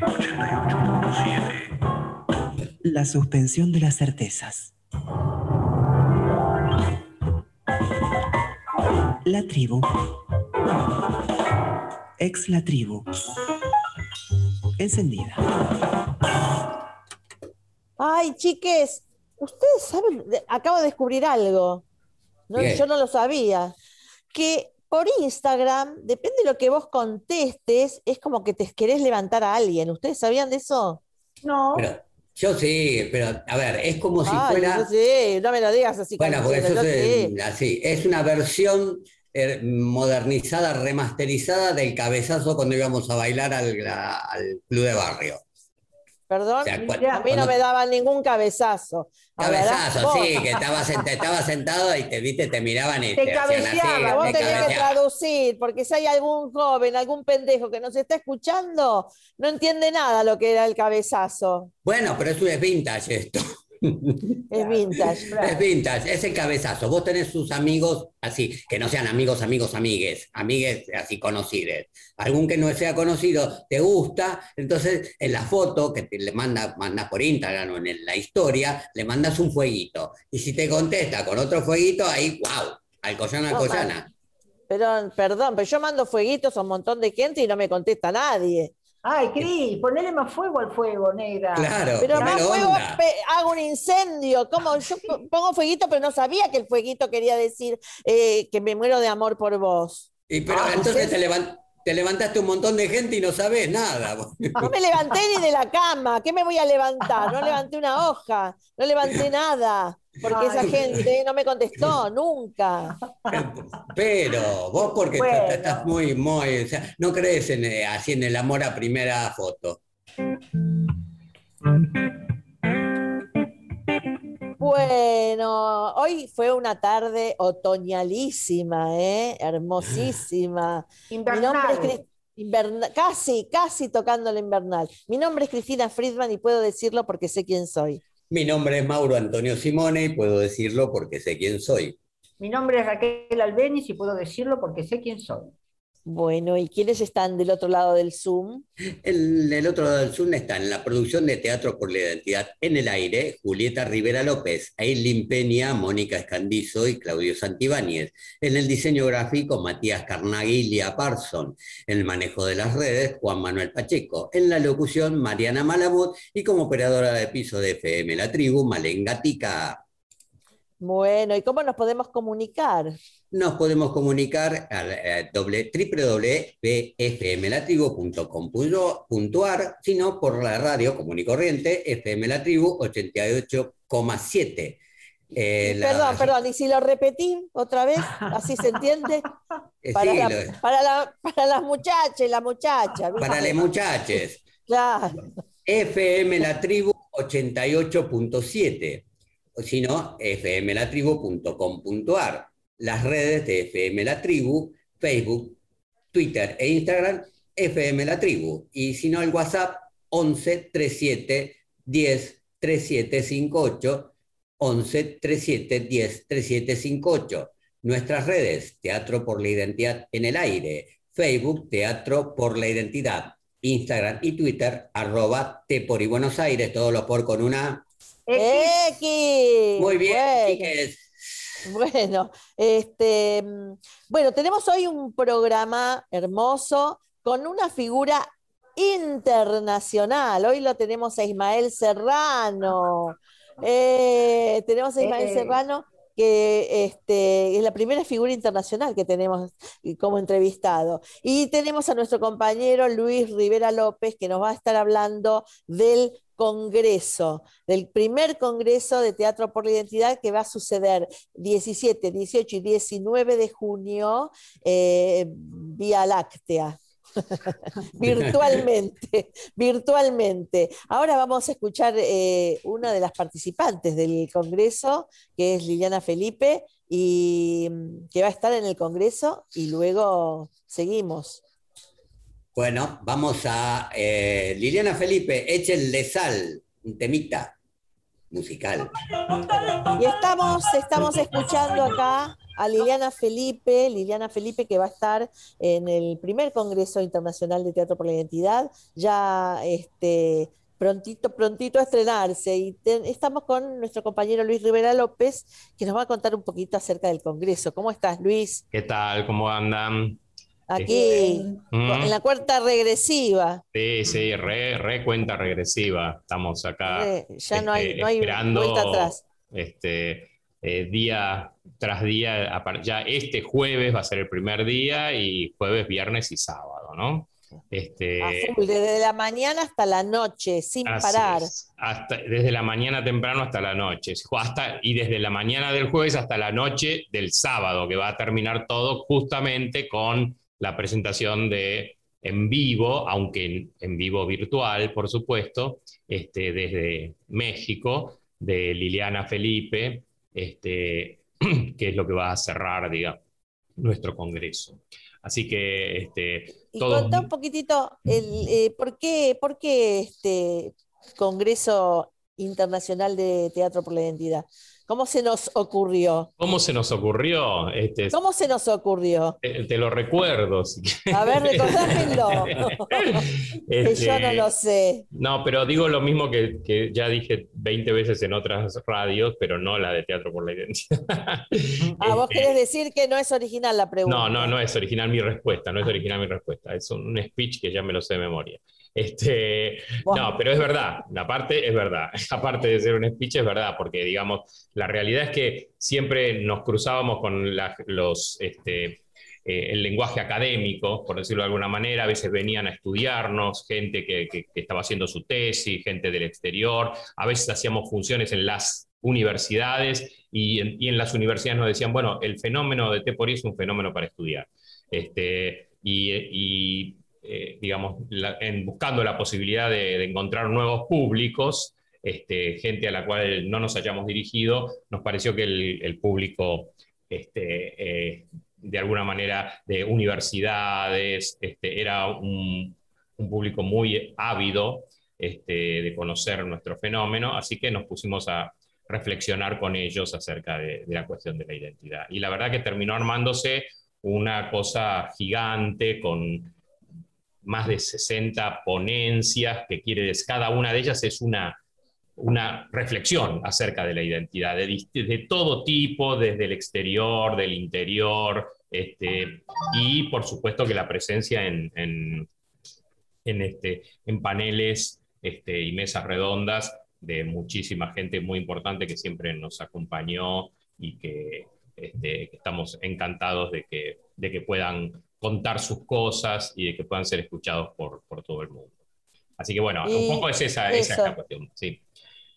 88.7. La suspensión de las certezas. La tribu. Ex la tribu. Encendida. Ay, chiques, ustedes saben, de- acabo de descubrir algo. Yo no lo sabía. Que por Instagram, depende de lo que vos contestes, es como que te querés levantar a alguien. ¿Ustedes sabían de eso? No. Pero, yo sí, pero a ver, es como si Ay, fuera. yo sí, no me lo digas así. Bueno, porque eso yo es sí. así. Es una versión eh, modernizada, remasterizada del cabezazo cuando íbamos a bailar al, al club de barrio. Perdón, O sea, cu- a mí no me daban ningún cabezazo. Cabezazo, sí, que estabas sent- sentado y te viste, te miraban y Te te, así, cabeceaban, Vos te tenés que cabeceaban. traducir, porque si hay algún joven, algún pendejo que nos está escuchando, no entiende nada lo que era el cabezazo. Bueno, pero eso es vintage esto. Es vintage. Es vintage, es el cabezazo. Vos tenés sus amigos así, que no sean amigos, amigos, amigues, amigues así conocidos. Algún que no sea conocido te gusta, entonces en la foto que te le manda, mandas por Instagram o en la historia, le mandas un fueguito. Y si te contesta con otro fueguito, ahí, wow, al collana, al No, collana. Pero, perdón, pero yo mando fueguitos a un montón de gente y no me contesta nadie. Ay, Cris, ponele más fuego al fuego, negra. Claro, Pero más fuego, pe- hago un incendio. ¿Cómo? Yo p- pongo fueguito, pero no sabía que el fueguito quería decir eh, que me muero de amor por vos. Y pero Ah, entonces ¿sí? te, levan- te levantaste un montón de gente y no sabes nada. No me levanté ni de la cama. ¿Qué me voy a levantar? No levanté una hoja, no levanté nada. Porque esa gente no me contestó nunca. Pero vos porque Bueno. estás muy, muy, o sea, no crees en, eh, así en el amor a primera foto. Bueno, hoy fue una tarde otoñalísima, ¿eh? Hermosísima. Mi nombre es Invernal. Inverna- casi, casi tocando la invernal. Mi nombre es Cristina Friedman y puedo decirlo porque sé quién soy. Mi nombre es Mauro Antonio Simone y puedo decirlo porque sé quién soy. Mi nombre es Raquel Albeniz y puedo decirlo porque sé quién soy. Bueno, ¿y quiénes están del otro lado del Zoom? El, el otro lado del Zoom está en la producción de Teatro por la Identidad en el aire, Julieta Rivera López, Aileen Peña, Mónica Escandizo y Claudio Santibáñez. En el diseño gráfico, Matías Carnaghi y Lia Parson. En el manejo de las redes, Juan Manuel Pacheco. En la locución, Mariana Malamud. Y como operadora de piso de FM La Tribu, Malen Gatica. Bueno, ¿y cómo nos podemos comunicar? Nos podemos comunicar al eh, www.fmlatribu.com.ar, sino por la radio común y corriente, FM La Tribu 88,7. Eh, la- Perdón, perdón, y si lo repetí otra vez, así se entiende. eh, Para, sí, la- lo- para, la- para las muchachas la muchacha. para los muchachos. Claro. FM La Tribu 88.7, o si no, fmlatribu.com.ar. Las redes de FM La Tribu, Facebook, Twitter e Instagram, FM La Tribu. Y si no, el WhatsApp 11 37 10 3758, 11 37 10 3758. Nuestras redes, Teatro por la Identidad en el Aire, Facebook, Teatro por la Identidad, Instagram y Twitter, arroba T por y Buenos Aires, todos los por con una. X. Muy bien, Bueno. Bueno, este, mm, bueno, tenemos hoy un programa hermoso con una figura internacional. Hoy lo tenemos a Ismael Serrano. Eh, tenemos a Ismael Eh. Serrano, que este, es la primera figura internacional que tenemos como entrevistado. Y tenemos a nuestro compañero Luis Rivera López, que nos va a estar hablando del Congreso, del primer Congreso de Teatro por la Identidad que va a suceder 17, 18 y 19 de junio eh, vía láctea. virtualmente, virtualmente. Ahora vamos a escuchar eh, una de las participantes del Congreso, que es Liliana Felipe, y mm, que va a estar en el Congreso y luego seguimos. Bueno, vamos a eh, Liliana Felipe, échenle sal, un temita musical. Y estamos, estamos escuchando acá a Liliana Felipe, Liliana Felipe que va a estar en el primer Congreso Internacional de Teatro por la Identidad, ya este, prontito, prontito a estrenarse. Y estamos con nuestro compañero Luis Rivera López, que nos va a contar un poquito acerca del Congreso. ¿Cómo estás, Luis? ¿Qué tal? ¿Cómo andan? Aquí, en la cuarta regresiva. Sí, sí, re, cuenta regresiva. Estamos acá. ya no hay, no hay vuelta atrás. Este, eh, día tras día, ya este jueves va a ser el primer día y jueves, viernes y sábado, ¿no? Este, desde la mañana hasta la noche, sin parar. hasta, desde la mañana temprano hasta la noche. Hasta, y desde la mañana del jueves hasta la noche del sábado, que va a terminar todo justamente con la presentación de en vivo, aunque en, vivo virtual, por supuesto, este, desde México, de Liliana Felipe, este, que es lo que va a cerrar, digamos, nuestro congreso. Así que... Este, y contá un poquitito, el, eh, ¿por qué, por qué este Congreso Internacional de Teatro por la Identidad? ¿Cómo se nos ocurrió? ¿Cómo se nos ocurrió? Este, ¿Cómo se nos ocurrió? Te, lo recuerdo. A ver, recordámelo. que yo no lo sé. No, pero digo lo mismo que, ya dije 20 veces en otras radios, pero no la de Teatro por la Identidad. ah, vos querés decir que no es original la pregunta. No, no, no es original mi respuesta, no es original mi respuesta. Es un speech que ya me lo sé de memoria. Este, No, pero es verdad, la parte es verdad. Aparte de ser un speech, es verdad, porque digamos, la realidad es que siempre nos cruzábamos con los, este, eh, el lenguaje académico, por decirlo de alguna manera, a veces venían a estudiarnos, gente que, estaba haciendo su tesis, gente del exterior, a veces hacíamos funciones en las universidades y en, las universidades nos decían, bueno, el fenómeno de Tepori es un fenómeno para estudiar. Este, y eh, digamos, en buscando la posibilidad de, encontrar nuevos públicos, este, gente a la cual no nos hayamos dirigido, nos pareció que el, público, este, eh, de alguna manera, de universidades, este, era un, público muy ávido de conocer nuestro fenómeno, así que nos pusimos a reflexionar con ellos acerca de la cuestión de la identidad. Y la verdad que terminó armándose una cosa gigante con más de 60 ponencias, que quiere cada una de ellas es una, una reflexión acerca de la identidad, de, todo tipo, desde el exterior, del interior, este, y por supuesto que la presencia en, en, este, en paneles este, y mesas redondas de muchísima gente muy importante que siempre nos acompañó y que, este, estamos encantados de que, de que puedan contar sus cosas y de que puedan ser escuchados por, por todo el mundo. Así que bueno, un poco es esa, esa cuestión, sí.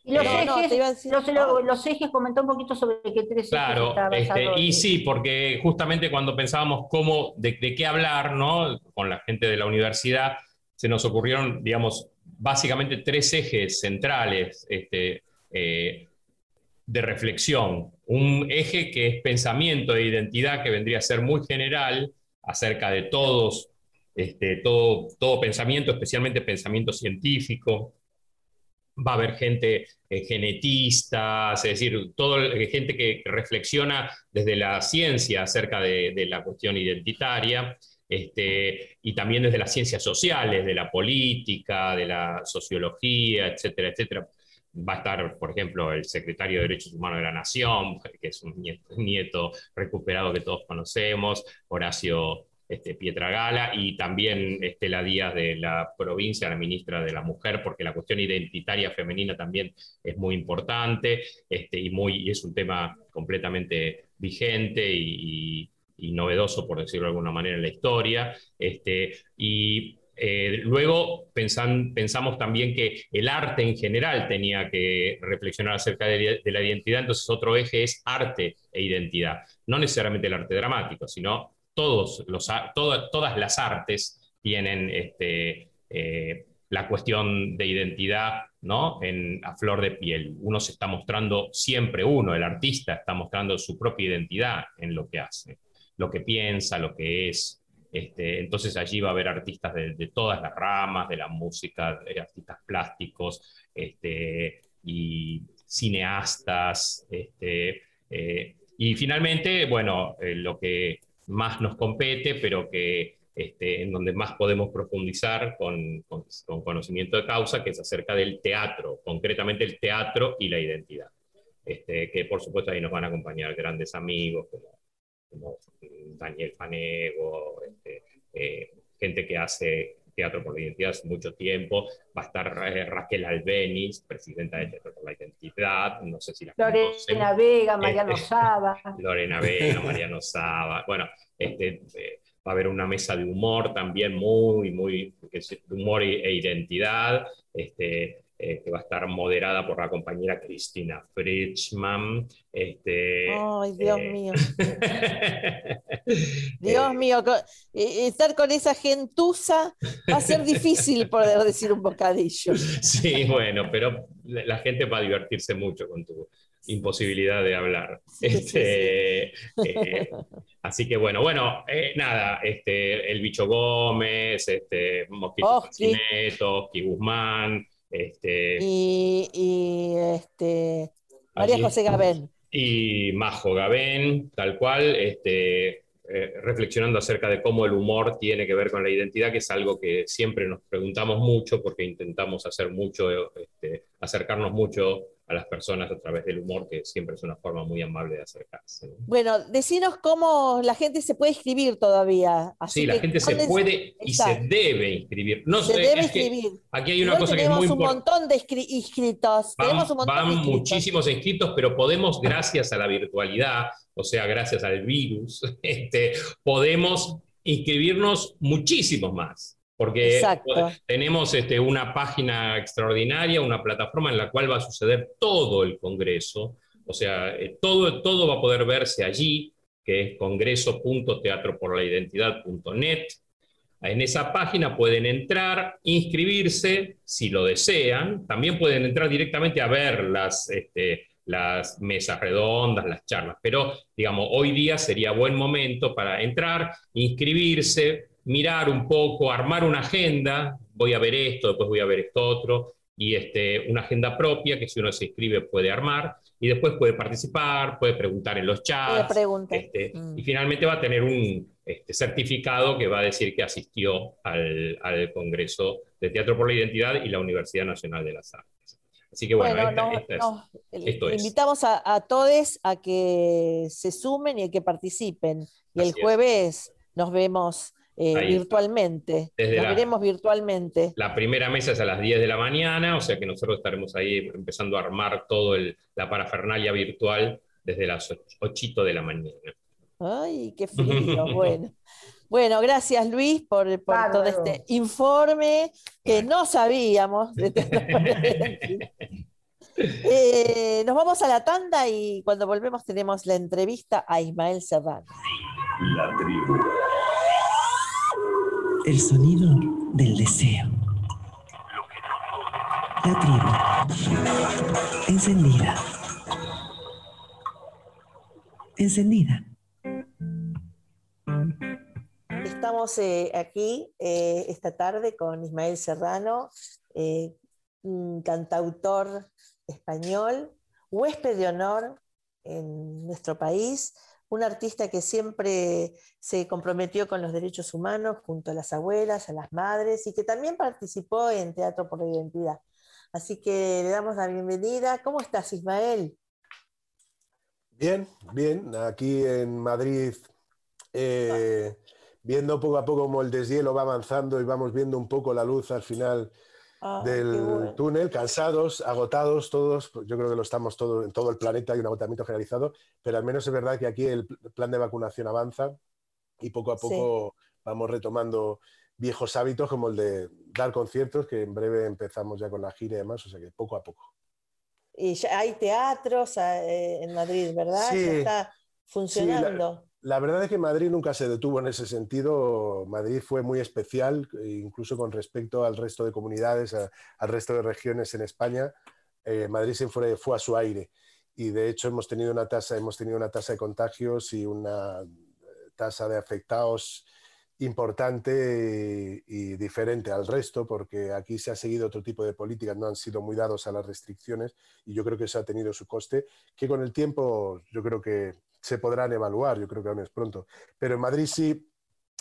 Y los, ejes, comentó un poquito sobre qué tres claro, este, y sí, porque justamente cuando pensábamos cómo, de, qué hablar, ¿no? Con la gente de la universidad, se nos ocurrieron, digamos, básicamente tres ejes centrales este, eh, de reflexión. Un eje que es pensamiento e identidad, que vendría a ser muy general, acerca de todos, este, todo, todo pensamiento, especialmente pensamiento científico. Va a haber gente eh, genetista, es decir, todo, eh, gente que reflexiona desde la ciencia acerca de, la cuestión identitaria. Este, y también desde las ciencias sociales, de la política, de la sociología, etcétera, etcétera va a estar, por ejemplo, el secretario de Derechos Humanos de la Nación, que es un nieto, recuperado que todos conocemos, Horacio este, y también Estela Díaz de la provincia, la ministra de la Mujer, porque la cuestión identitaria femenina también es muy importante este, y, muy, es un tema completamente vigente y, novedoso, por decirlo de alguna manera, en la historia. Este, y eh, luego pensamos también que el arte en general tenía que reflexionar acerca de, la identidad, entonces otro eje es arte e identidad, no necesariamente el arte dramático, sino todos los, todas las artes tienen este, eh, la cuestión de identidad ¿no? en, a flor de piel. Uno se está mostrando siempre, uno, el artista está mostrando su propia identidad en lo que hace, lo que piensa, lo que es, este, entonces allí va a haber artistas de, todas las ramas, de la música, artistas plásticos este, y cineastas, este, eh, Y finalmente, bueno, eh, lo que más nos compete, pero que en donde más podemos profundizar con, conocimiento de causa, que es acerca del teatro, concretamente el teatro y la identidad. Que por supuesto ahí nos van a acompañar grandes amigos como, Daniel Fanego, este, eh, gente que hace Teatro por la Identidad hace mucho tiempo. Va a estar eh, Raquel Albeniz, presidenta de Teatro por la Identidad. No sé si la Lorena Vega, Mariano este, Saba. Lorena Vega, Mariano Saba. Bueno, este, eh, va a haber una mesa de humor también muy, muy, humor e, e identidad. Este, eh, que va a estar moderada por la compañera Cristina Fritzman. Este, Ay, Dios eh, mío. Dios mío, estar con esa gentuza va a ser difícil poder decir un bocadillo. Sí, bueno, pero la gente va a divertirse mucho con tu imposibilidad de hablar. Este, eh, así que bueno, bueno, nada, este, el bicho Gómez, este, Mosquito Oski Guzmán, este, y, este, María José Gabén. Y Majo Gabén, tal cual, este, eh, reflexionando acerca de cómo el humor tiene que ver con la identidad, que es algo que siempre nos preguntamos mucho porque intentamos hacer mucho, este, acercarnos mucho a las personas a través del humor, que siempre es una forma muy amable de acercarse. Bueno, decinos cómo la gente se puede inscribir todavía. sí, la gente se puede y se debe inscribir. No se debe inscribir. Aquí hay una cosa que es muy importante. Tenemos un montón de inscritos. Van, tenemos un montón van muchísimos inscritos, pero podemos, gracias a la virtualidad, o sea, gracias al virus, este, podemos inscribirnos muchísimos más porque tenemos este, una página extraordinaria, una plataforma en la cual va a suceder todo el Congreso, o sea, eh, todo, todo va a poder verse allí, que es congreso.teatroporlaidentidad.net. En esa página pueden entrar, inscribirse si lo desean, también pueden entrar directamente a ver las, este, las mesas redondas, las charlas, pero digamos, hoy día sería buen momento para entrar, inscribirse, mirar un poco, armar una agenda, voy a ver esto, después voy a ver esto otro, y este, una agenda propia que si uno se inscribe puede armar, y después puede participar, puede preguntar en los chats, este, mm. y finalmente va a tener un este, certificado que va a decir que asistió al, Congreso de Teatro por la Identidad y la Universidad Nacional de las Artes. Así que bueno, esto es. invitamos a, todos a que se sumen y a que participen. Y el jueves nos vemos eh, virtualmente. Desde veremos virtualmente. La primera mesa es a las 10 de la mañana, o sea que nosotros estaremos ahí empezando a armar todo la parafernalia virtual desde las 8 de la mañana. Ay, qué frío, bueno. Bueno, gracias Luis por, todo este informe que no sabíamos. Eh, nos vamos a la tanda y cuando volvemos tenemos la entrevista a Ismael Serrano. La tribu. El sonido del deseo. La tribu. Encendida. Encendida. Estamos eh, aquí eh, esta tarde con Ismael Serrano, eh, cantautor español, huésped de honor en nuestro país, un artista que siempre se comprometió con los derechos humanos junto a las abuelas, a las madres y que también participó en Teatro por la Identidad. Así que le damos la bienvenida. ¿Cómo estás, Ismael? Bien, bien. Aquí en Madrid, eh, viendo poco a poco cómo el deshielo va avanzando y vamos viendo un poco la luz al final Ah, del túnel, cansados, agotados todos, yo creo que lo estamos todos en todo el planeta, hay un agotamiento generalizado, pero al menos es verdad que aquí el plan de vacunación avanza y poco a poco vamos retomando viejos hábitos como el de dar conciertos, que en breve empezamos ya con la gira y demás, o sea que poco a poco. Y ya hay teatros eh, en Madrid, ¿verdad? Sí. está funcionando. La verdad es que Madrid nunca se detuvo en ese sentido. Madrid fue muy especial, incluso con respecto al resto de comunidades, al resto de regiones en España. Eh, Madrid siempre fue a su aire y de hecho hemos tenido una tasa, hemos tenido una tasa de contagios y una tasa de afectados importante y, diferente al resto, porque aquí se ha seguido otro tipo de políticas, no han sido muy dados a las restricciones y yo creo que eso ha tenido su coste, que con el tiempo yo creo que se podrán evaluar, yo creo que aún es pronto. Pero en Madrid sí,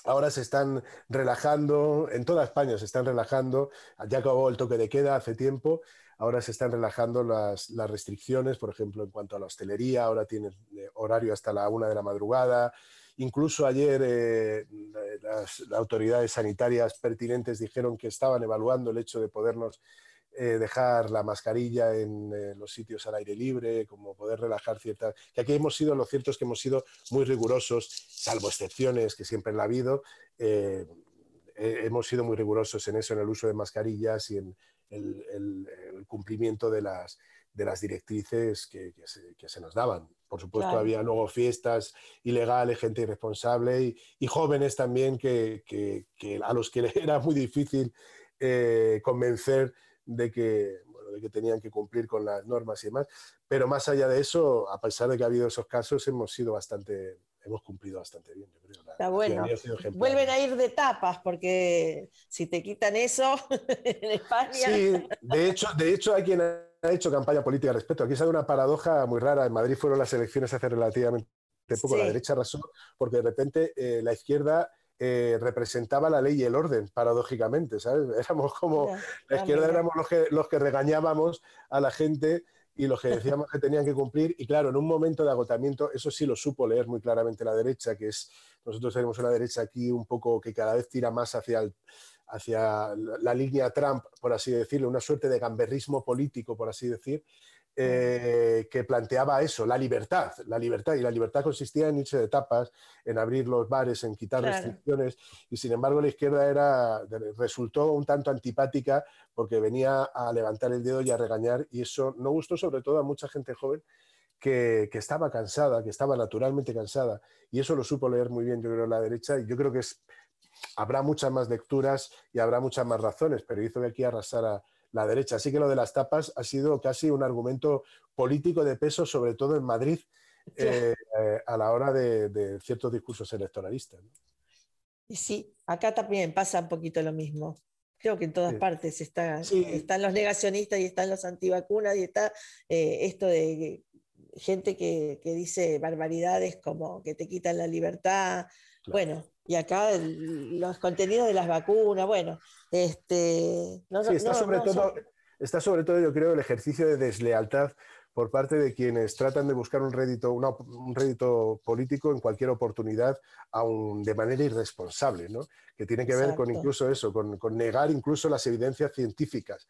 Ahora se están relajando, en toda España se están relajando, ya acabó el toque de queda hace tiempo, ahora se están relajando las, restricciones, por ejemplo, en cuanto a la hostelería, ahora tiene eh, horario hasta la una de la madrugada. Incluso ayer eh, las, autoridades sanitarias pertinentes dijeron que estaban evaluando el hecho de podernos eh, dejar la mascarilla en eh, los sitios al aire libre, como poder relajar ciertas... Que aquí hemos sido, lo cierto es que hemos sido muy rigurosos, salvo excepciones que siempre han habido, eh, hemos sido muy rigurosos en eso, en el uso de mascarillas y en el, cumplimiento de las, de las directrices que, se, nos daban. Por supuesto, había luego fiestas ilegales, gente irresponsable y, jóvenes también que, a los que era muy difícil convencer de que, bueno, de que tenían que cumplir con las normas y demás. Pero más allá de eso, a pesar de que ha habido esos casos, hemos sido bastante, hemos cumplido bastante bien, yo creo. Está bueno. Vuelven a ir de tapas, porque si te quitan eso en España. Sí, de hecho, de hecho hay quien ha hecho campaña política al respecto. Aquí sale una paradoja muy rara. En Madrid fueron las elecciones hace relativamente poco, la derecha razón, porque de repente eh, la izquierda eh, representaba la ley y el orden, paradójicamente, ¿sabes? Éramos como, la izquierda éramos los que, los que regañábamos a la gente y los que decíamos que tenían que cumplir. Y claro, en un momento de agotamiento, eso sí lo supo leer muy claramente la derecha, que es, nosotros tenemos una derecha aquí un poco que cada vez tira más hacia, hacia la línea Trump, por así decirlo, una suerte de gamberrismo político, por así decir, eh, que planteaba eso, la libertad, la libertad, y la libertad consistía en irse de tapas, en abrir los bares, en quitar restricciones, y sin embargo la izquierda era, resultó un tanto antipática porque venía a levantar el dedo y a regañar, y eso no gustó sobre todo a mucha gente joven que, que estaba cansada, que estaba naturalmente cansada, y eso lo supo leer muy bien, yo creo, la derecha, y yo creo que es, habrá muchas más lecturas y habrá muchas más razones, pero hizo que aquí arrasara la derecha. Así que lo de las tapas ha sido casi un argumento político de peso, sobre todo en Madrid, eh, eh, a la hora de, ciertos discursos electoralistas. Y sí, acá también pasa un poquito lo mismo. Creo que en todas partes están los negacionistas y están los antivacunas y está eh, esto de gente que, dice barbaridades como que te quitan la libertad. Bueno, y acá los contenidos de las vacunas, bueno, este, sí, está, sobre todo, está sobre todo, yo creo, el ejercicio de deslealtad por parte de quienes tratan de buscar un rédito, un rédito político en cualquier oportunidad, aun de manera irresponsable, ¿no? que tiene que ver con incluso eso, con, negar incluso las evidencias científicas,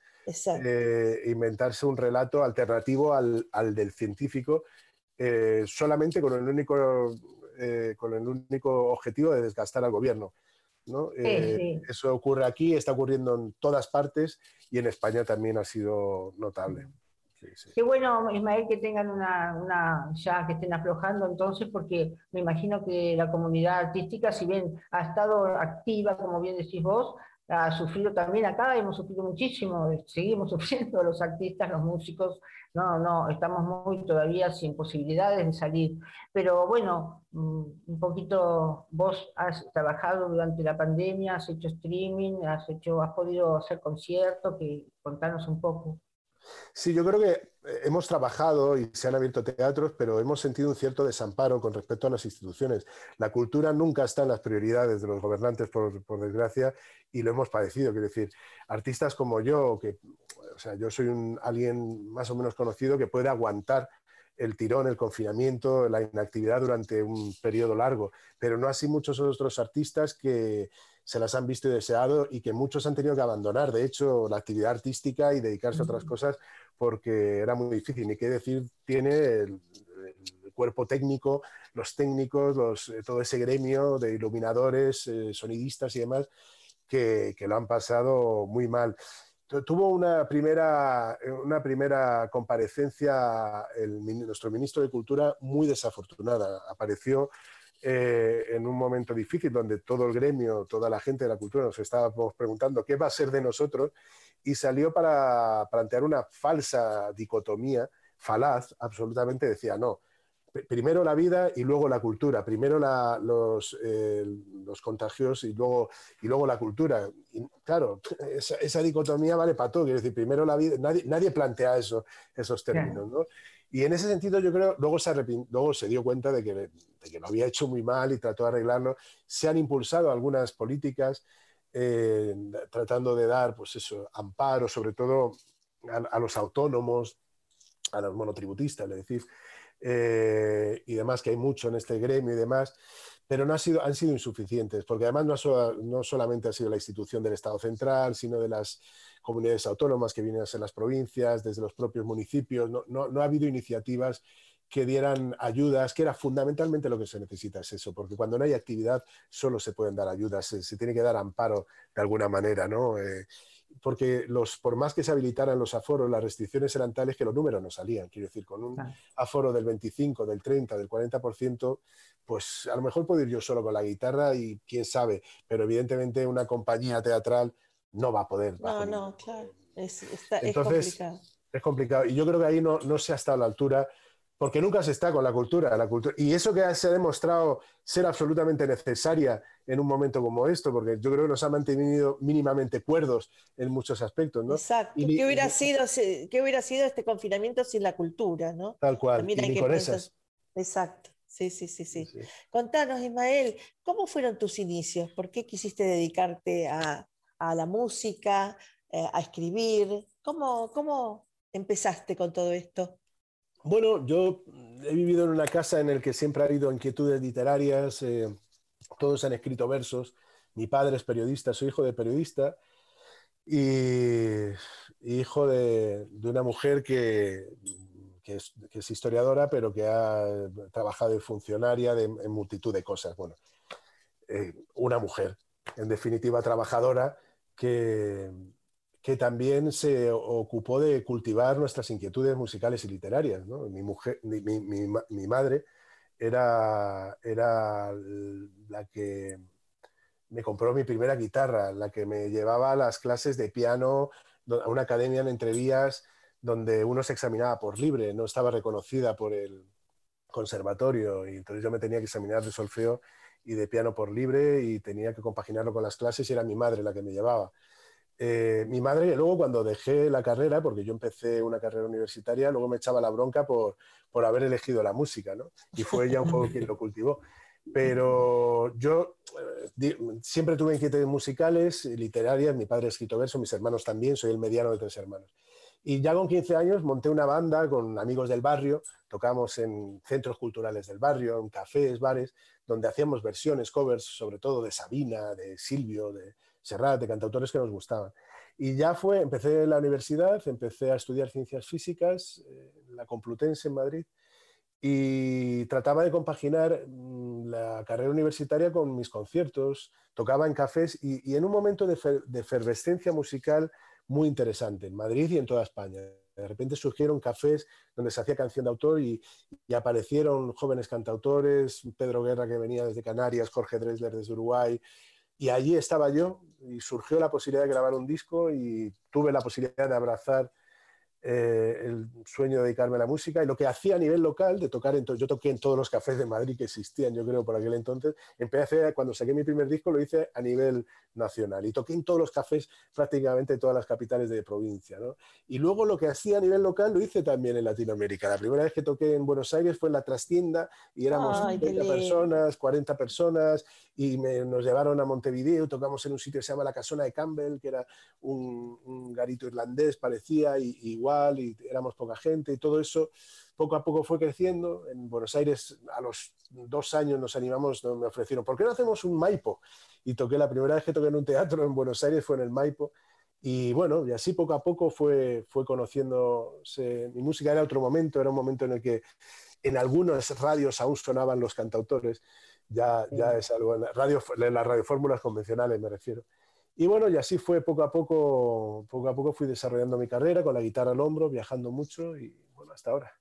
eh, inventarse un relato alternativo al, del científico, eh, solamente con el único eh, con el único objetivo de desgastar al gobierno. Eh, eso ocurre aquí, está ocurriendo en todas partes y en España también ha sido notable. Qué bueno, Ismael, que tengan una, una, ya que estén aflojando entonces, porque me imagino que la comunidad artística, si bien ha estado activa, como bien decís vos, ha sufrido también acá, hemos sufrido muchísimo, seguimos sufriendo los artistas, los músicos, no, no, estamos muy todavía sin posibilidades de salir. Pero bueno, mm, un poquito, vos has trabajado durante la pandemia, has hecho streaming, has hecho, has podido hacer conciertos, que contanos un poco. Sí, yo creo que eh, hemos trabajado y se han abierto teatros, pero hemos sentido un cierto desamparo con respecto a las instituciones. La cultura nunca está en las prioridades de los gobernantes, por, desgracia, y lo hemos padecido. Quiero decir, artistas como yo, que, o sea, yo soy alguien más o menos conocido que puede aguantar el tirón, el confinamiento, la inactividad durante un periodo largo, pero no así muchos otros artistas que se las han visto y deseado y que muchos han tenido que abandonar, de hecho, la actividad artística y dedicarse a otras cosas porque era muy difícil. Ni qué decir tiene el, cuerpo técnico, los técnicos, eh, todo ese gremio de iluminadores, eh, sonidistas y demás que, lo han pasado muy mal tuvo una primera, una primera comparecencia el, nuestro ministro de Cultura muy desafortunada. Apareció eh, en un momento difícil donde todo el gremio, toda la gente de la cultura nos estábamos preguntando qué va a ser de nosotros y salió para plantear una falsa dicotomía, falaz, absolutamente decía, no, primero la vida y luego la cultura, primero los, eh, los, contagios y luego, y luego la cultura. Y, claro, esa, dicotomía vale para todo, quiero decir, primero la vida, nadie, nadie plantea eso, esos términos, ¿no? Y en ese sentido yo creo, luego se, luego se dio cuenta de que, lo había hecho muy mal y trató de arreglarlo. Se han impulsado algunas políticas eh, tratando de dar, pues eso, amparo, sobre todo a, los autónomos, a los monotributistas, es decir, eh, y demás, que hay mucho en este gremio y demás, pero no ha sido, han sido insuficientes, porque además no, no solamente ha sido la institución del Estado central, sino de las comunidades autónomas que vienen a ser las provincias, desde los propios municipios, no, no, no ha habido iniciativas que dieran ayudas, que era fundamentalmente lo que se necesita, es eso, porque cuando no hay actividad solo se pueden dar ayudas, se, tiene que dar amparo de alguna manera, ¿no? Eh, porque los, por más que se habilitaran los aforos, las restricciones eran tales que los números no salían. Quiero decir, con un aforo del 25, del 30, del 40%, pues a lo mejor puedo ir yo solo con la guitarra y quién sabe, pero evidentemente una compañía teatral no va a poder. No, no, claro. Es, complicado. Es complicado. Y yo creo que ahí no, no se ha estado a la altura porque nunca se está con la cultura, la cultura. Y eso que se ha demostrado ser absolutamente necesaria en un momento como esto, porque yo creo que nos ha mantenido mínimamente cuerdos en muchos aspectos, ¿no? Exacto. ¿Qué, hubiera sido, ¿Qué hubiera sido este confinamiento sin la cultura, no? Tal cual. y con esas. Exacto. Sí, sí, sí, sí, Contanos, Ismael, ¿cómo fueron tus inicios? ¿Por qué quisiste dedicarte a, la música, eh, a escribir? ¿Cómo, ¿Cómo empezaste con todo esto? Bueno, yo he vivido en una casa en la que siempre ha habido inquietudes literarias, eh, todos han escrito versos. Mi padre es periodista, soy hijo de periodista y, hijo de, una mujer que, es, historiadora, pero que ha trabajado de funcionaria en multitud de cosas. Bueno, eh, una mujer, en definitiva, trabajadora que, que también se ocupó de cultivar nuestras inquietudes musicales y literarias. Mi, mujer, mi, madre era, era la que me compró mi primera guitarra, la que me llevaba a las clases de piano, a una academia en Entrevías donde uno se examinaba por libre, no estaba reconocida por el conservatorio y entonces yo me tenía que examinar de solfeo y de piano por libre y tenía que compaginarlo con las clases y era mi madre la que me llevaba. Eh, mi madre, luego cuando dejé la carrera, porque yo empecé una carrera universitaria, luego me echaba la bronca por, por haber elegido la música, ¿no? Y fue ella un poco quien lo cultivó. Pero yo eh, siempre tuve inquietudes musicales, literarias, mi padre ha escrito verso, mis hermanos también, soy el mediano de tres hermanos. Y ya con 15 años monté una banda con amigos del barrio, tocamos en centros culturales del barrio, en cafés, bares, donde hacíamos versiones, covers, sobre todo de Sabina, de Silvio, de, Serrat, de cantautores que nos gustaban. Y ya fue, empecé en la universidad, empecé a estudiar ciencias físicas, eh, la Complutense en Madrid, y trataba de compaginar mm, la carrera universitaria con mis conciertos, tocaba en cafés y, en un momento de, efervescencia musical muy interesante en Madrid y en toda España. De repente surgieron cafés donde se hacía canción de autor y, aparecieron jóvenes cantautores, Pedro Guerra que venía desde Canarias, Jorge Dresler desde Uruguay, y allí estaba yo y surgió la posibilidad de grabar un disco y tuve la posibilidad de abrazar eh, el sueño de dedicarme a la música y lo que hacía a nivel local, de tocar, en yo toqué en todos los cafés de Madrid que existían, yo creo, por aquel entonces, empecé, cuando saqué mi primer disco, lo hice a nivel nacional y toqué en todos los cafés, prácticamente todas las capitales de provincia. ¿no? Y luego lo que hacía a nivel local lo hice también en Latinoamérica. La primera vez que toqué en Buenos Aires fue en la trastienda y éramos 30 personas, 40 personas y nos llevaron a Montevideo, tocamos en un sitio que se llama la Casona de Campbell, que era un, garito irlandés, parecía, y, igual, y éramos poca gente, y todo eso poco a poco fue creciendo. En Buenos Aires, a los dos años nos animamos, me ofrecieron, ¿por qué no hacemos un Maipo? Y toqué, la primera vez que toqué en un teatro en Buenos Aires fue en el Maipo. Y bueno, y así poco a poco fue, fue conociendo mi música. Era otro momento, era un momento en el que en algunas radios aún sonaban los cantautores ya, ya es algo, en, radio, en las radiofórmulas convencionales me refiero. Y bueno, y así fue poco a poco, poco a poco fui desarrollando mi carrera con la guitarra al hombro, viajando mucho y bueno, hasta ahora.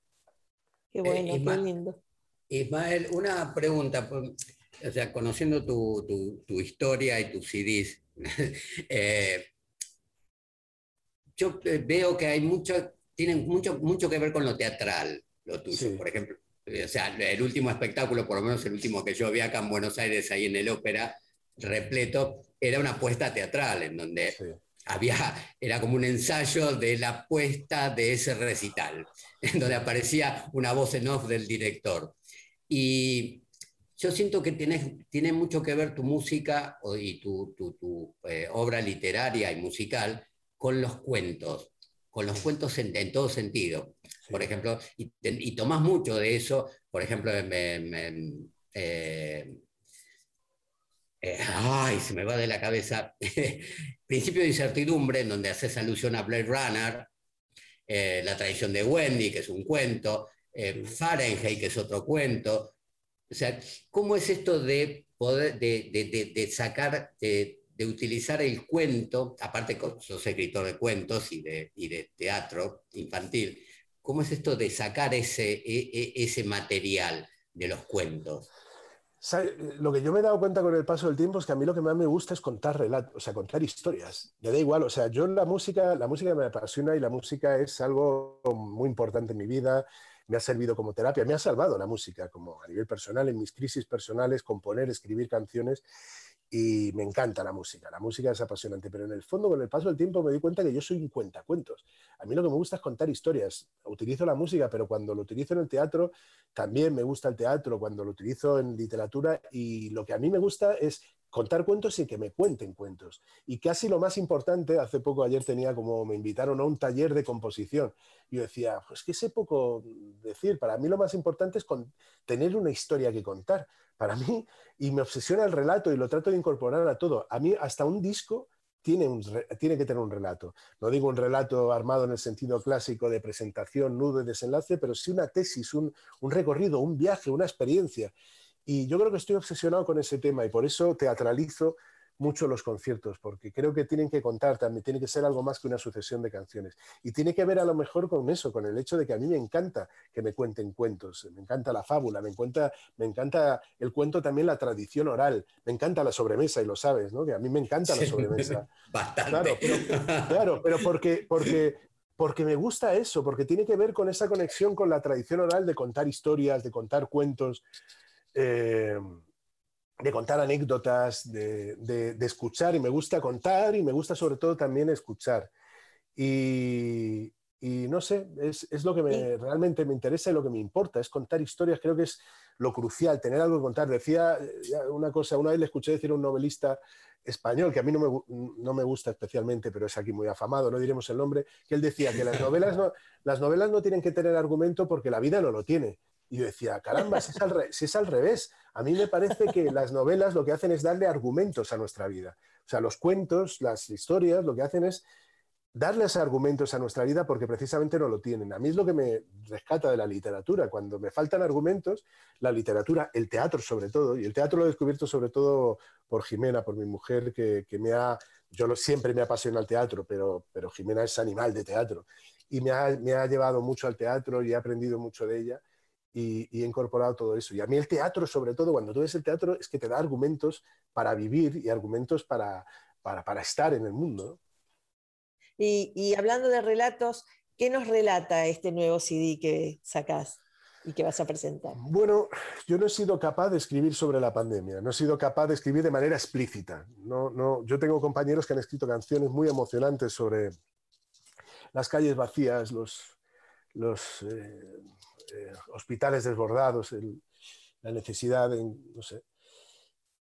Qué bueno, eh, qué lindo. Ismael, una pregunta, pues, o sea, conociendo tu, tu, historia y tus CDs, eh, yo eh, veo que hay mucho, tienen mucho, mucho que ver con lo teatral, lo tuyo, por ejemplo o sea, el último espectáculo, por lo menos el último que yo vi acá en Buenos Aires, ahí en el ópera, repleto, era una puesta teatral en donde había, era como un ensayo de la puesta de ese recital, en donde aparecía una voz en off del director. Y yo siento que tiene mucho que ver tu música y tu, eh, obra literaria y musical con los cuentos, con los cuentos en, todo sentido. Por ejemplo, y, y, tomás mucho de eso, por ejemplo, eh, eh, ay, se me va de la cabeza, Principio de incertidumbre, en donde haces alusión a Blade Runner, La tradición de Wendy, que es un cuento, Fahrenheit, que es otro cuento, o sea, ¿cómo es esto de poder, de, sacar, de, utilizar el cuento, aparte sos escritor de cuentos y de, de teatro infantil, ¿cómo es esto de sacar ese, e, e, ese material de los cuentos? Lo que yo me he dado cuenta con el paso del tiempo es que a mí lo que más me gusta es contar relatos, o sea, contar historias. Me da igual, o sea, yo la música, la música me apasiona y la música es algo muy importante en mi vida. Me ha servido como terapia, me ha salvado la música, como a nivel personal, en mis crisis personales, componer, escribir canciones, y me encanta la música. La música es apasionante, pero en el fondo, con el paso del tiempo, me di cuenta que yo soy un cuentacuentos. A mí lo que me gusta es contar historias. Utilizo la música, pero cuando lo utilizo en el teatro, también me gusta el teatro, cuando lo utilizo en literatura, y lo que a mí me gusta es contar cuentos y que me cuenten cuentos. Y casi lo más importante, hace poco ayer tenía como me invitaron a un taller de composición. Yo decía, pues que sé poco decir, para mí lo más importante es tener una historia que contar. Para mí, y me obsesiona el relato y lo trato de incorporar a todo. A mí hasta un disco tiene, un, tiene que tener un relato. No digo un relato armado en el sentido clásico de presentación, nudo y desenlace, pero sí una tesis, un, un recorrido, un viaje, una experiencia. Y yo creo que estoy obsesionado con ese tema y por eso teatralizo mucho los conciertos, porque creo que tienen que contar también, tiene que ser algo más que una sucesión de canciones. Y tiene que ver a lo mejor con eso, con el hecho de que a mí me encanta que me cuenten cuentos, me encanta la fábula, me encanta, me encanta el cuento también, la tradición oral, me encanta la sobremesa, y lo sabes, ¿no? Que a mí me encanta la sobremesa. Bastante. Claro, pero, claro, pero porque, porque, porque me gusta eso, porque tiene que ver con esa conexión con la tradición oral de contar historias, de contar cuentos. Eh, de contar anécdotas, de, escuchar, y me gusta contar y me gusta sobre todo también escuchar. Y, no sé, es, lo que realmente me interesa y lo que me importa, es contar historias, creo que es lo crucial, tener algo que contar. Decía una cosa, una vez le escuché decir a un novelista español, que a mí no me, no me, gusta especialmente, pero es aquí muy afamado, no diremos el nombre, que él decía que las novelas no, las novelas no tienen que tener argumento porque la vida no lo tiene. Y yo decía, caramba, si es, al revés. A mí me parece que las novelas lo que hacen es darle argumentos a nuestra vida. O sea, los cuentos, las historias, lo que hacen es darles argumentos a nuestra vida porque precisamente no lo tienen. A mí es lo que me rescata de la literatura. Cuando me faltan argumentos, la literatura, el teatro sobre todo, y el teatro lo he descubierto sobre todo por Jimena, por mi mujer, que, me ha, yo siempre me apasiona el teatro, pero, pero Jimena es animal de teatro. Y me ha, me ha llevado mucho al teatro y he aprendido mucho de ella y, he incorporado todo eso. Y a mí el teatro, sobre todo, cuando tú ves el teatro, es que te da argumentos para vivir y argumentos para, para, estar en el mundo. Y, hablando de relatos, ¿qué nos relata este nuevo CD que sacás? y que vas a presentar? Bueno, yo no he sido capaz de escribir sobre la pandemia, no he sido capaz de escribir de manera explícita. No, no, yo tengo compañeros que han escrito canciones muy emocionantes sobre las calles vacías, los, los, eh, eh, hospitales desbordados, la necesidad de, no sé.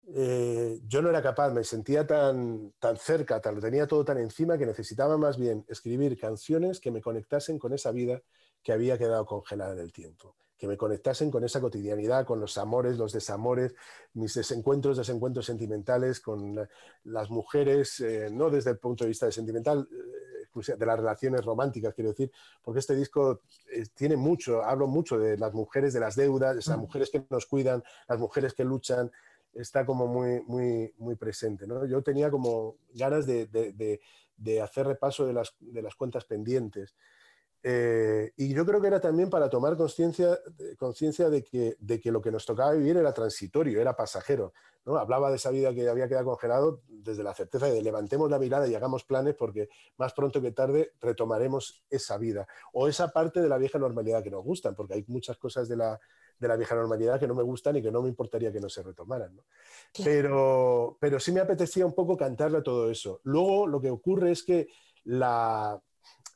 Eh, yo no era capaz, me sentía tan, tan cerca, tan, lo tenía todo tan encima que necesitaba más bien escribir canciones que me conectasen con esa vida que había quedado congelada en el tiempo, que me conectasen con esa cotidianidad, con los amores, los desamores, mis desencuentros, desencuentros sentimentales, con las mujeres, eh, no desde el punto de vista de sentimental, de las relaciones románticas, quiero decir, porque este disco eh, tiene mucho, hablo mucho de las mujeres, de las deudas, de esas mujeres que nos cuidan, las mujeres que luchan, está como muy, muy, muy presente. ¿no? Yo tenía como ganas de, de, de, hacer repaso de las, de las cuentas pendientes. Eh, y yo creo que era también para tomar conciencia de que, de que lo que nos tocaba vivir era transitorio, era pasajero. ¿no? Hablaba de esa vida que había quedado congelado desde la certeza de levantemos la mirada y hagamos planes porque más pronto que tarde retomaremos esa vida o esa parte de la vieja normalidad que nos gustan, porque hay muchas cosas de la, de la vieja normalidad que no me gustan y que no me importaría que no se retomaran. Pero, pero sí me apetecía un poco cantarle todo eso. Luego lo que ocurre es que la,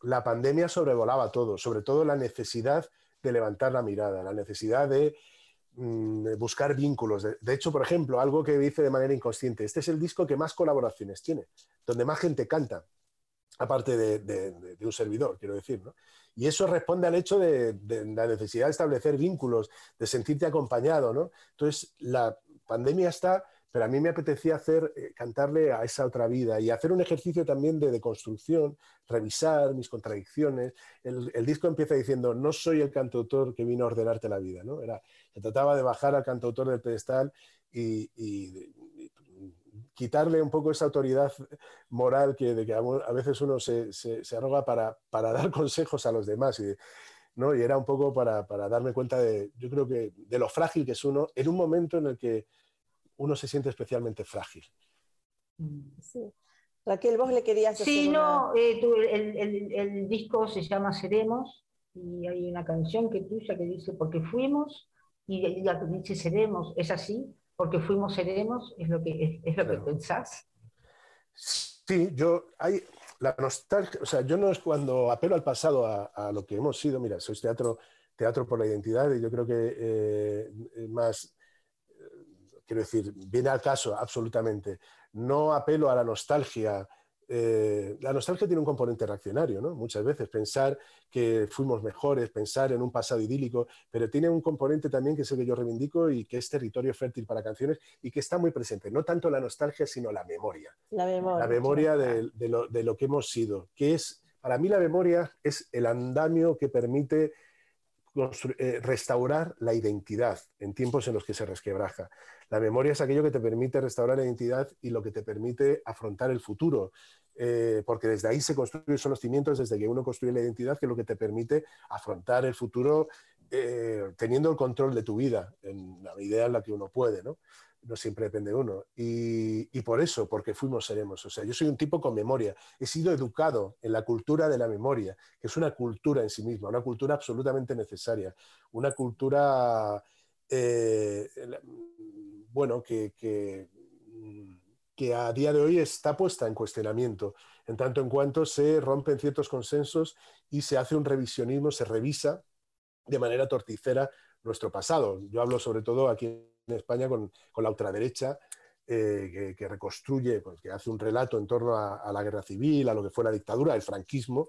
la pandemia sobrevolaba todo, sobre todo la necesidad de levantar la mirada, la necesidad de mm, buscar vínculos. De, hecho, por ejemplo, algo que hice de manera inconsciente, este es el disco que más colaboraciones tiene, donde más gente canta, aparte de, un servidor, quiero decir. ¿no? Y eso responde al hecho de, la necesidad de establecer vínculos, de sentirte acompañado. ¿no? Entonces, la pandemia está, pero a mí me apetecía hacer, eh, cantarle a esa otra vida y hacer un ejercicio también de deconstrucción, revisar mis contradicciones. El, disco empieza diciendo, no soy el cantautor que vino a ordenarte la vida. ¿no? Era, se trataba de bajar al cantautor del pedestal y, quitarle un poco esa autoridad moral que, de que a veces uno se, arroga para, dar consejos a los demás. Y, ¿no? y era un poco para, darme cuenta de, yo creo que, de lo frágil que es uno en un momento en el que uno se siente especialmente frágil. Sí. Raquel, vos le querías decir. Sí, no, eh, el, disco se llama Seremos y hay una canción que tuya que dice porque fuimos y ya dice seremos, ¿es así? porque fuimos seremos, es lo que, es, lo que pensás. Sí, yo, hay la nostalgia, o sea, yo no es cuando apelo al pasado, a, lo que hemos sido, mira, soy teatro, teatro por la identidad y yo creo que eh, más, quiero decir, viene al caso absolutamente. No apelo a la nostalgia eh, la nostalgia tiene un componente reaccionario, ¿no? Muchas veces pensar que fuimos mejores, pensar en un pasado idílico, pero tiene un componente también que es el que yo reivindico y que es territorio fértil para canciones y que está muy presente. No tanto la nostalgia, sino la memoria. La memoria. La memoria de, lo, que hemos sido, que es, para mí la memoria es el andamio que permite eh, restaurar la identidad en tiempos en los que se resquebraja. La memoria es aquello que te permite restaurar la identidad y lo que te permite afrontar el futuro, eh, porque desde ahí se construyen, son los cimientos desde que uno construye la identidad, que es lo que te permite afrontar el futuro eh, teniendo el control de tu vida, en la medida en la que uno puede, ¿no? No siempre depende de uno. Y, y, por eso, porque fuimos, seremos. O sea, yo soy un tipo con memoria. He sido educado en la cultura de la memoria, que es una cultura en sí misma, una cultura absolutamente necesaria, una cultura eh, bueno, que, que, a día de hoy está puesta en cuestionamiento, en tanto en cuanto se rompen ciertos consensos y se hace un revisionismo, se revisa de manera torticera nuestro pasado. Yo hablo sobre todo aquí en España con, la ultraderecha, eh, que, reconstruye, pues, que hace un relato en torno a, la guerra civil, a lo que fue la dictadura, el franquismo,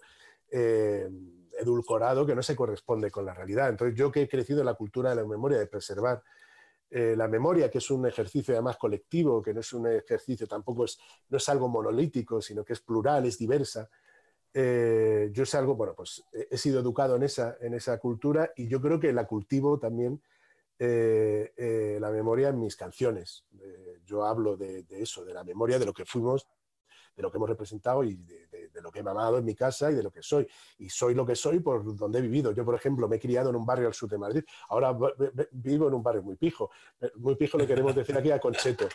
eh, edulcorado que no se corresponde con la realidad. Entonces, yo que he crecido en la cultura de la memoria, de preservar eh, la memoria, que es un ejercicio además colectivo, que no es un ejercicio, tampoco es, no es algo monolítico, sino que es plural, es diversa. Eh, yo es algo, bueno, pues he sido educado en esa, en esa cultura y yo creo que la cultivo también eh, la memoria en mis canciones. yo hablo de, de, eso, de la memoria, de lo que fuimos, de lo que hemos representado y de, de, lo que he mamado en mi casa y de lo que soy. Y soy lo que soy por donde he vivido. Yo, por ejemplo, me he criado en un barrio al sur de Madrid. Ahora vivo en un barrio muy pijo. Muy pijo le queremos decir aquí a Concheto.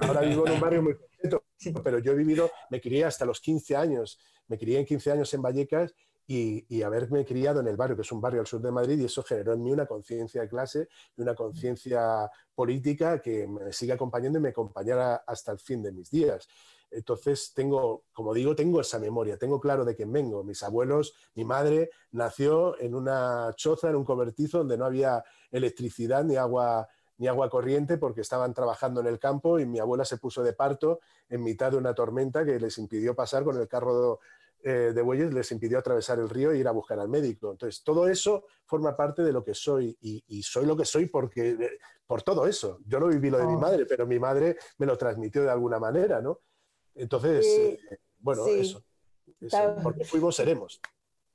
Ahora vivo en un barrio muy concheto. Pero yo he vivido, me crié hasta los 15 años. Me crié en 15 años en Vallecas y, y, haberme criado en el barrio, que es un barrio al sur de Madrid, y eso generó en mí una conciencia de clase y una conciencia política que me sigue acompañando y me acompañará hasta el fin de mis días. Entonces tengo, como digo, tengo esa memoria, tengo claro de quién vengo. Mis abuelos, mi madre nació en una choza, en un cobertizo donde no había electricidad ni agua ni agua corriente porque estaban trabajando en el campo y mi abuela se puso de parto en mitad de una tormenta que les impidió pasar con el carro de, eh, bueyes, les impidió atravesar el río e ir a buscar al médico. Entonces, todo eso forma parte de lo que soy y, soy lo que soy porque, eh, por todo eso. Yo no viví lo de mi oh. madre, pero mi madre me lo transmitió de alguna manera, ¿no? Entonces, eh, bueno, eso, Porque fuimos, seremos.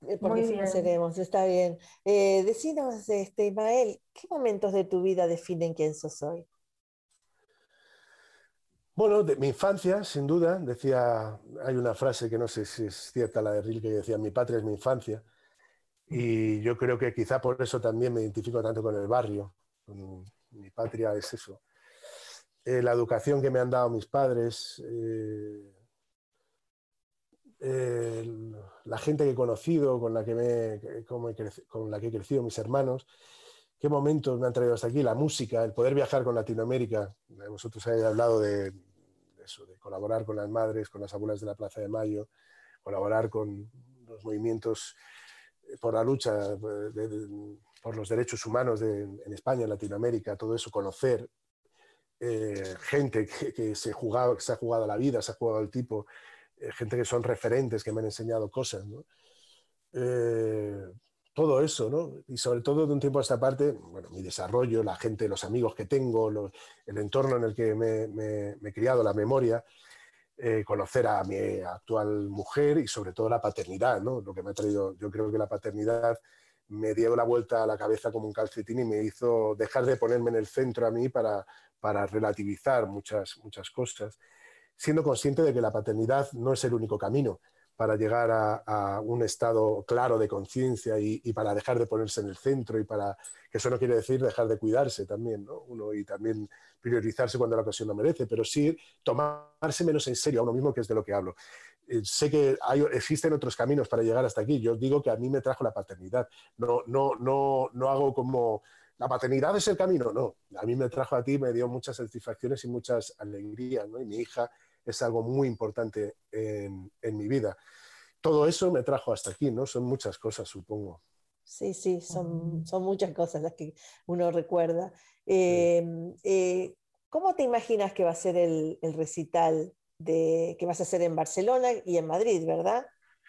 Eh, porque fuimos, seremos, está bien. Eh, decinos, este, Ismael, ¿qué momentos de tu vida definen quién sos hoy? Bueno, de mi infancia, sin duda, decía, hay una frase que no sé si es cierta, la de Rilke, que decía, mi patria es mi infancia. Y yo creo que quizá por eso también me identifico tanto con el barrio. mi patria es eso, eh, la educación que me han dado mis padres, eh, la gente que he conocido, con la que, me, con la que he crecido, mis hermanos. qué momentos me han traído hasta aquí, la música, el poder viajar con Latinoamérica. Vosotros habéis hablado de, eso, de colaborar con las madres, con las abuelas de la Plaza de Mayo, colaborar con los movimientos por la lucha por los derechos humanos en España, en Latinoamérica, todo eso, conocer eh, gente que, se, ha jugado la vida, se ha jugado el tipo, eh, gente que son referentes, que me han enseñado cosas. Eh, todo eso, ¿no? Y sobre todo de un tiempo a esta parte, bueno, mi desarrollo, la gente, los amigos que tengo, el entorno en el que me, he criado, la memoria, conocer a mi actual mujer y sobre todo la paternidad, ¿no? Lo que me ha traído, yo creo que la paternidad me dio la vuelta a la cabeza como un calcetín y me hizo dejar de ponerme en el centro a mí para, para relativizar muchas, muchas cosas, siendo consciente de que la paternidad no es el único camino para llegar a, un estado claro de conciencia y, para dejar de ponerse en el centro y para que eso no quiere decir dejar de cuidarse también, ¿no? Uno y también priorizarse cuando la ocasión lo merece, pero sí tomarse menos en serio a uno mismo, que es de lo que hablo. Eh, sé que hay, existen otros caminos para llegar hasta aquí. Yo digo que a mí me trajo la paternidad. No, no, no, no hago como la paternidad es el camino, no. A mí me trajo a ti, me dio muchas satisfacciones y muchas alegrías, ¿no? Y mi hija es algo muy importante en, mi vida. Todo eso me trajo hasta aquí, ¿no? Son muchas cosas, supongo. Sí, sí, son, son muchas cosas las que uno recuerda. Em, eh, ¿Cómo te imaginas que va a ser el, recital de, que vas a hacer en Barcelona y en Madrid, verdad?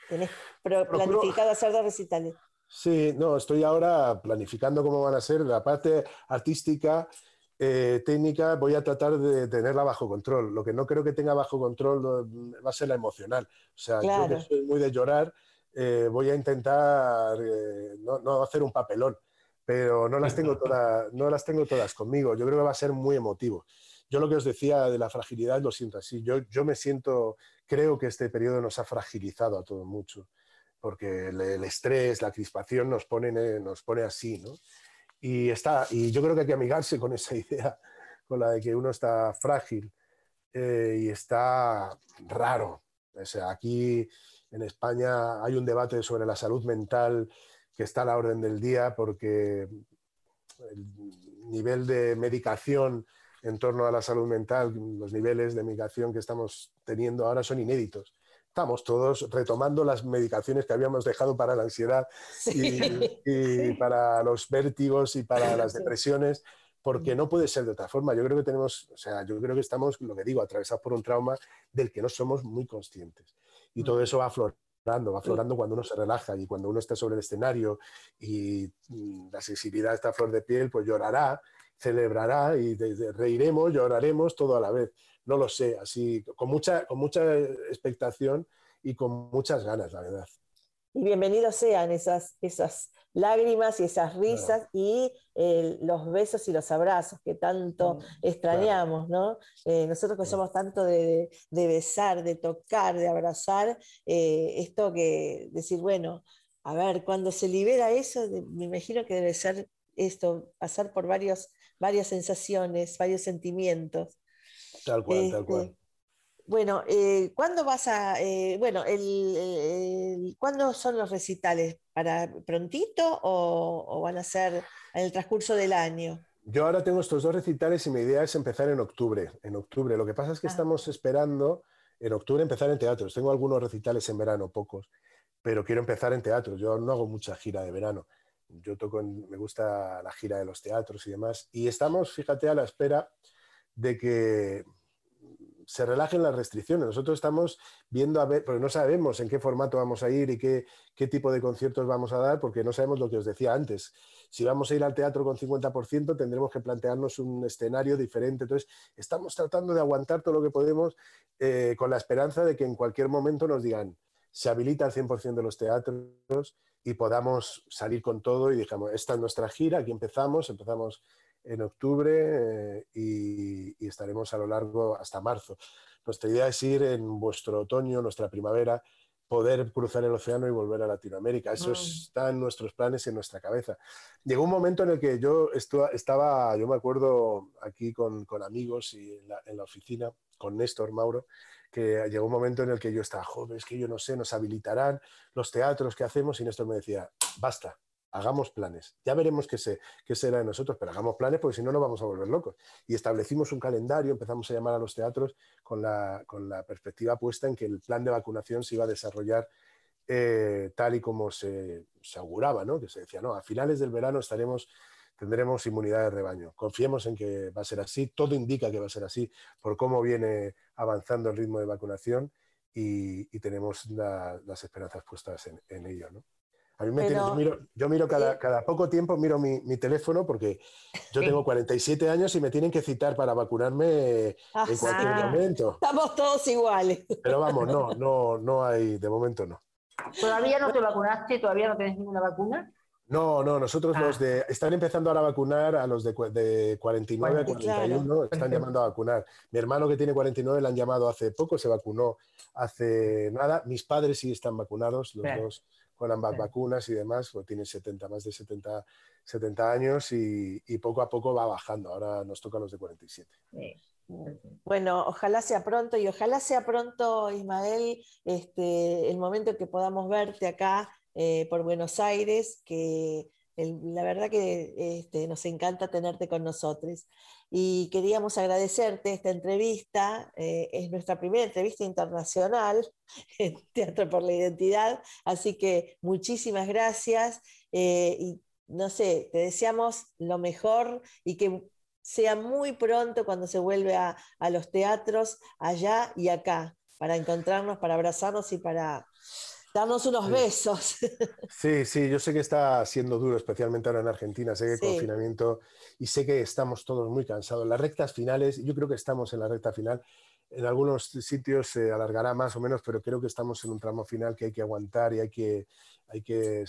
¿Tenés planificado hacer dos recitales? Sí, no, estoy ahora planificando cómo van a ser la parte artística, eh, técnica, voy a tratar de tenerla bajo control. Lo que no creo que tenga bajo control va a ser la emocional. O sea, yo que soy muy de llorar, eh, voy a intentar eh, no, hacer un papelón, pero no las, tengo todas, no las tengo todas conmigo. Yo creo que va a ser muy emotivo. Yo lo que os decía de la fragilidad lo siento así. Yo, yo me siento, creo que este periodo nos ha fragilizado a todos mucho porque el, estrés, la crispación nos pone, nos pone así, ¿no? Y, está, y yo creo que hay que amigarse con esa idea, con la de que uno está frágil eh, y está raro. O sea, aquí en España hay un debate sobre la salud mental que está a la orden del día porque el nivel de medicación en torno a la salud mental, los niveles de medicación que estamos teniendo ahora son inéditos. Estamos todos retomando las medicaciones que habíamos dejado para la ansiedad y, para los vértigos y para las depresiones, porque no puede ser de otra forma. Yo creo que tenemos, o sea, yo creo que estamos, lo que digo, atravesados por un trauma del que no somos muy conscientes. Y todo eso va aflorando, va aflorando cuando uno se relaja y cuando uno está sobre el escenario y mm, la sensibilidad está a flor de piel, pues llorará, celebrará y reiremos, lloraremos todo a la vez no lo sé, así, con mucha, con mucha expectación y con muchas ganas, la verdad. Y bienvenidos sean esas, esas lágrimas y esas risas y eh, los besos y los abrazos que tanto mm, extrañamos, ¿no? Eh, nosotros que somos tanto de, besar, de tocar, de abrazar, eh, esto que decir, bueno, a ver, cuando se libera eso, me imagino que debe ser esto, pasar por varios, varias sensaciones, varios sentimientos. Tal cual, tal cual. Este, bueno, eh, ¿cuándo vas a, eh, bueno, el, ¿cuándo son los recitales? ¿Para prontito o, van a ser en el transcurso del año? Yo ahora tengo estos dos recitales y mi idea es empezar en octubre. En octubre. Lo que pasa es que ah. estamos esperando en octubre empezar en teatros. Tengo algunos recitales en verano, pocos, pero quiero empezar en teatros. Yo no hago mucha gira de verano. Yo toco, me gusta la gira de los teatros y demás. Y estamos, fíjate, a la espera de que se relajen las restricciones. Nosotros estamos viendo a ver, porque no sabemos en qué formato vamos a ir y qué, qué, tipo de conciertos vamos a dar, porque no sabemos lo que os decía antes. Si vamos a ir al teatro con 50%, tendremos que plantearnos un escenario diferente. Entonces, estamos tratando de aguantar todo lo que podemos eh, con la esperanza de que en cualquier momento nos digan, se habilita el 100% de los teatros y podamos salir con todo y digamos, esta es nuestra gira, aquí empezamos, empezamos en octubre eh, y, estaremos a lo largo hasta marzo. Nuestra idea es ir en vuestro otoño, nuestra primavera, poder cruzar el océano y volver a Latinoamérica. Eso está en nuestros planes y en nuestra cabeza. Llegó un momento en el que yo estaba, yo me acuerdo aquí con, con amigos y en la, en la, oficina, con Néstor Mauro, que llegó un momento en el que yo estaba, joven, es que yo no sé, nos habilitarán los teatros que hacemos y Néstor me decía, basta, hagamos planes. Ya veremos qué, qué será de nosotros, pero hagamos planes porque si no nos vamos a volver locos. Y establecimos un calendario, empezamos a llamar a los teatros con la, con la perspectiva puesta en que el plan de vacunación se iba a desarrollar eh, tal y como se, se, auguraba, ¿no? que se decía, no, a finales del verano estaremos, tendremos inmunidad de rebaño. Confiemos en que va a ser así, todo indica que va a ser así por cómo viene avanzando el ritmo de vacunación y, tenemos las esperanzas puestas en, en ello. ¿no? A mí me yo miro, yo miro cada, cada, poco tiempo, miro mi, mi, teléfono porque yo tengo 47 años y me tienen que citar para vacunarme en cualquier momento. Estamos todos iguales. Pero vamos, no, no, no hay, de momento no. ¿Todavía no te vacunaste? ¿Todavía no tenés ninguna vacuna? No, no, nosotros los ah. de. Están empezando ahora a vacunar a los de, de 49 a 41, están llamando a vacunar. Mi hermano que tiene 49 le han llamado hace poco, se vacunó hace nada. Mis padres sí están vacunados, los dos con ambas vacunas y demás, pues tiene 70, más de 70, 70 años y, poco a poco va bajando. Ahora nos toca los de 47. Bueno, ojalá sea pronto y ojalá sea pronto, Ismael, este, el momento que podamos verte acá eh, por Buenos Aires, que la verdad que este, nos encanta tenerte con nosotros. Y queríamos agradecerte esta entrevista. Eh, es nuestra primera entrevista internacional en Teatro por la Identidad. Así que muchísimas gracias. Eh, y no sé, te deseamos lo mejor y que sea muy pronto cuando se vuelve a, a los teatros allá y acá, para encontrarnos, para abrazarnos y para darnos unos besos. Sí, sí, yo sé que está siendo duro, especialmente ahora en Argentina, sé que el confinamiento y sé que estamos todos muy cansados. Las rectas finales, yo creo que estamos en la recta final. En algunos sitios se alargará más o menos, pero creo que estamos en un tramo final que hay que aguantar y hay que, hay que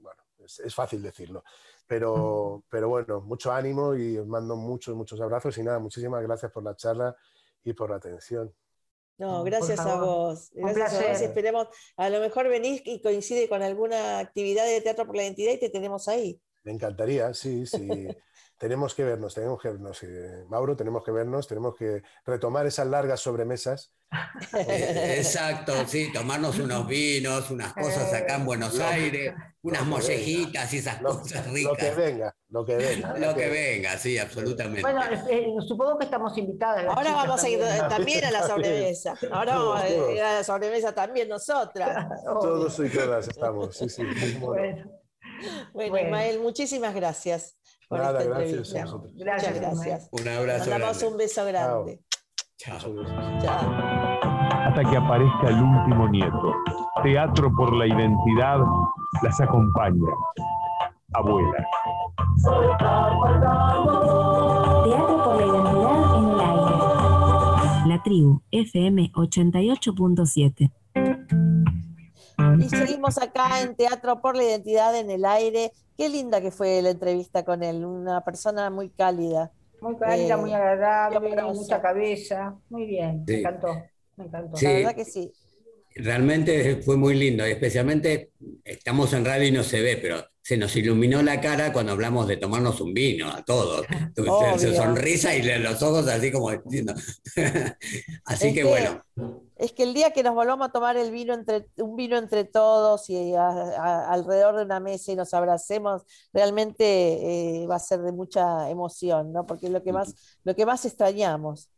bueno, es, fácil decirlo. Pero, pero bueno, mucho ánimo y os mando muchos, muchos abrazos y nada, muchísimas gracias por la charla y por la atención. No, gracias a vos. Gracias a vos. Esperemos, a lo mejor venís y coincide con alguna actividad de Teatro por la Identidad y te tenemos ahí. Me encantaría, sí, sí. tenemos que vernos, tenemos que vernos, eh, Mauro, tenemos que vernos, tenemos que retomar esas largas sobremesas. Eh, exacto, sí, tomarnos unos vinos, unas cosas acá en Buenos Aires, unas mollejitas y esas cosas ricas. Lo que venga, lo que venga. lo que venga, sí, absolutamente. Bueno, eh, supongo que estamos invitadas. Ahora vamos a ir también a la sobremesa. Ahora vamos a ir a la sobremesa también nosotras. Todos y todas estamos, sí, sí. Bueno. Bueno, Ismael, muchísimas gracias. Nada, gracias a gracias. Un abrazo. Mandamos un beso grande. Chao. Chao. Hasta que aparezca el último nieto. Teatro por la identidad las acompaña. Abuela. Teatro por la identidad en el aire. La tribu, FM 88.7. Y seguimos acá en Teatro por la Identidad en el Aire. Qué linda que fue la entrevista con él, una persona muy cálida. Muy cálida, muy eh, agradable, mucha cabeza. Muy bien, me encantó, me encantó. La verdad que sí. Realmente fue muy lindo, especialmente estamos en radio y no se ve, pero se nos iluminó la cara cuando hablamos de tomarnos un vino a todos. Su sonrisa y los ojos así como diciendo. así que, bueno. Es que el día que nos volvamos a tomar el vino entre, un vino entre todos y alrededor de una mesa y nos abracemos, realmente eh, va a ser de mucha emoción, ¿no? Porque es lo que más, lo que más extrañamos.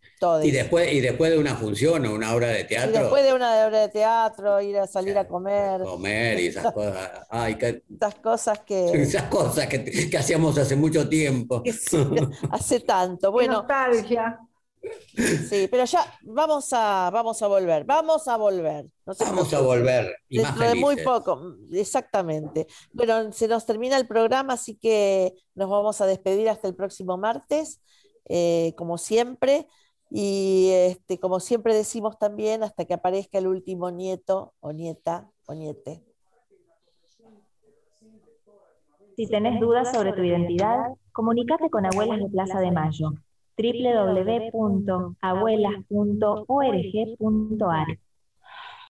Y después, y después de una función o una obra de teatro. Y después de una obra de teatro, ir a salir a comer. Comer y esas cosas. Ay, esas cosas que. Esas cosas que, que hacíamos hace mucho tiempo. hace tanto. Bueno. nostalgia. Sí, pero ya vamos a, vamos a volver, vamos a volver. vamos a volver. Y Dentro de muy poco, exactamente. Pero se nos termina el programa, así que nos vamos a despedir hasta el próximo martes, eh, como siempre. Y este, como siempre decimos también, hasta que aparezca el último nieto o nieta o niete. Si tenés dudas sobre tu identidad, comunícate con Abuelas de Plaza de Mayo www.abuelas.org.ar